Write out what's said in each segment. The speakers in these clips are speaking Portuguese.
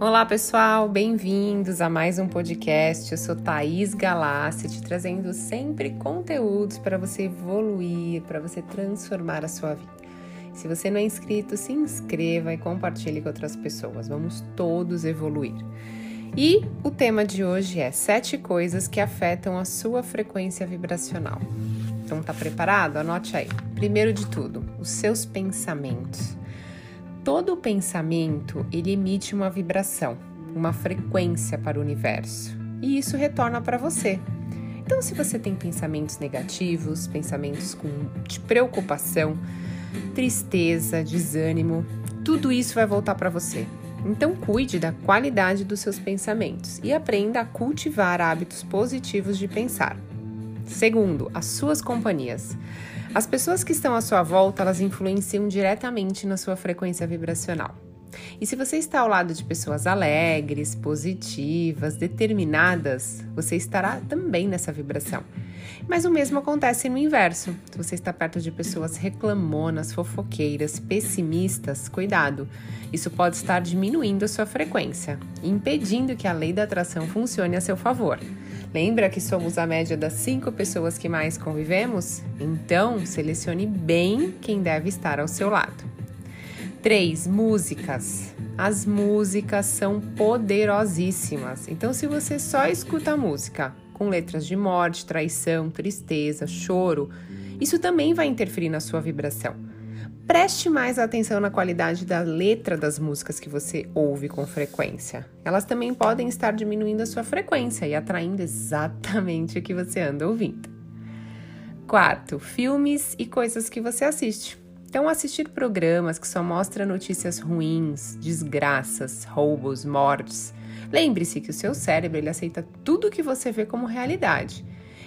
Olá pessoal, bem-vindos a mais um podcast. Eu sou Thaís Galassi, te trazendo sempre conteúdos para você evoluir, para você transformar a sua vida. Se você não é inscrito, se inscreva e compartilhe com outras pessoas. Vamos todos evoluir. E o tema de hoje é sete coisas que afetam a sua frequência vibracional. Então tá preparado? Anote aí. Primeiro de tudo, os seus pensamentos. Todo pensamento ele emite uma vibração, uma frequência para o universo, e isso retorna para você. Então, se você tem pensamentos negativos, pensamentos com, de preocupação, tristeza, desânimo, tudo isso vai voltar para você. Então, cuide da qualidade dos seus pensamentos e aprenda a cultivar hábitos positivos de pensar. Segundo, as suas companhias. As pessoas que estão à sua volta, elas influenciam diretamente na sua frequência vibracional. E se você está ao lado de pessoas alegres, positivas, determinadas, você estará também nessa vibração. Mas o mesmo acontece no inverso. Se você está perto de pessoas reclamonas, fofoqueiras, pessimistas, cuidado. Isso pode estar diminuindo a sua frequência, impedindo que a lei da atração funcione a seu favor. Lembra que somos a média das cinco pessoas que mais convivemos? Então, selecione bem quem deve estar ao seu lado. 3. Músicas. As músicas são poderosíssimas. Então, se você só escuta música com letras de morte, traição, tristeza, choro, isso também vai interferir na sua vibração. Preste mais atenção na qualidade da letra das músicas que você ouve com frequência. Elas também podem estar diminuindo a sua frequência e atraindo exatamente o que você anda ouvindo. Quarto, filmes e coisas que você assiste. Então, assistir programas que só mostram notícias ruins, desgraças, roubos, mortes. Lembre-se que o seu cérebro ele aceita tudo que você vê como realidade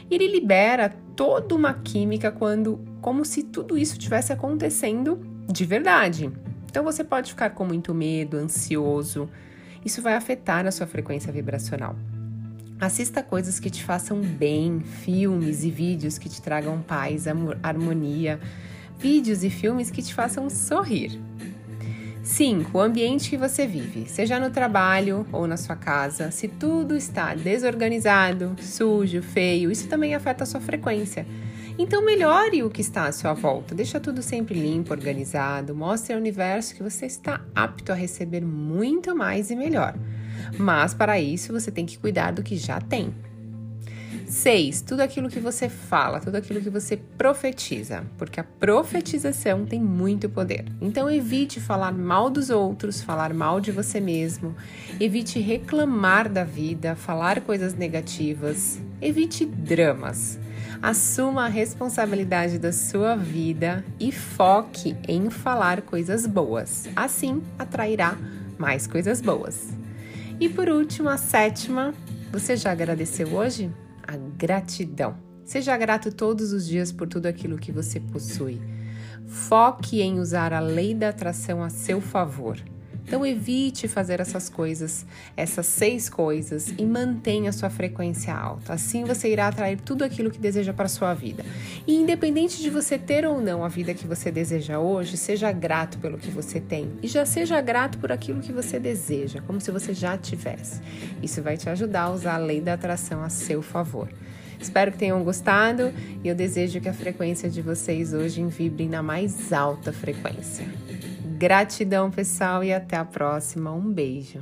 ele libera toda uma química quando como se tudo isso tivesse acontecendo de verdade. Então você pode ficar com muito medo, ansioso. Isso vai afetar a sua frequência vibracional. Assista coisas que te façam bem, filmes e vídeos que te tragam paz, harmonia, vídeos e filmes que te façam sorrir. 5. O ambiente que você vive, seja no trabalho ou na sua casa. Se tudo está desorganizado, sujo, feio, isso também afeta a sua frequência. Então melhore o que está à sua volta. Deixa tudo sempre limpo, organizado. Mostre ao universo que você está apto a receber muito mais e melhor. Mas para isso você tem que cuidar do que já tem. 6. Tudo aquilo que você fala, tudo aquilo que você profetiza, porque a profetização tem muito poder. Então evite falar mal dos outros, falar mal de você mesmo, evite reclamar da vida, falar coisas negativas, evite dramas. Assuma a responsabilidade da sua vida e foque em falar coisas boas. Assim atrairá mais coisas boas. E por último, a sétima, você já agradeceu hoje? A gratidão. Seja grato todos os dias por tudo aquilo que você possui. Foque em usar a lei da atração a seu favor. Então evite fazer essas coisas, essas seis coisas e mantenha sua frequência alta. Assim você irá atrair tudo aquilo que deseja para a sua vida. E independente de você ter ou não a vida que você deseja hoje, seja grato pelo que você tem e já seja grato por aquilo que você deseja, como se você já tivesse. Isso vai te ajudar a usar a lei da atração a seu favor. Espero que tenham gostado e eu desejo que a frequência de vocês hoje vibre na mais alta frequência. Gratidão, pessoal, e até a próxima. Um beijo.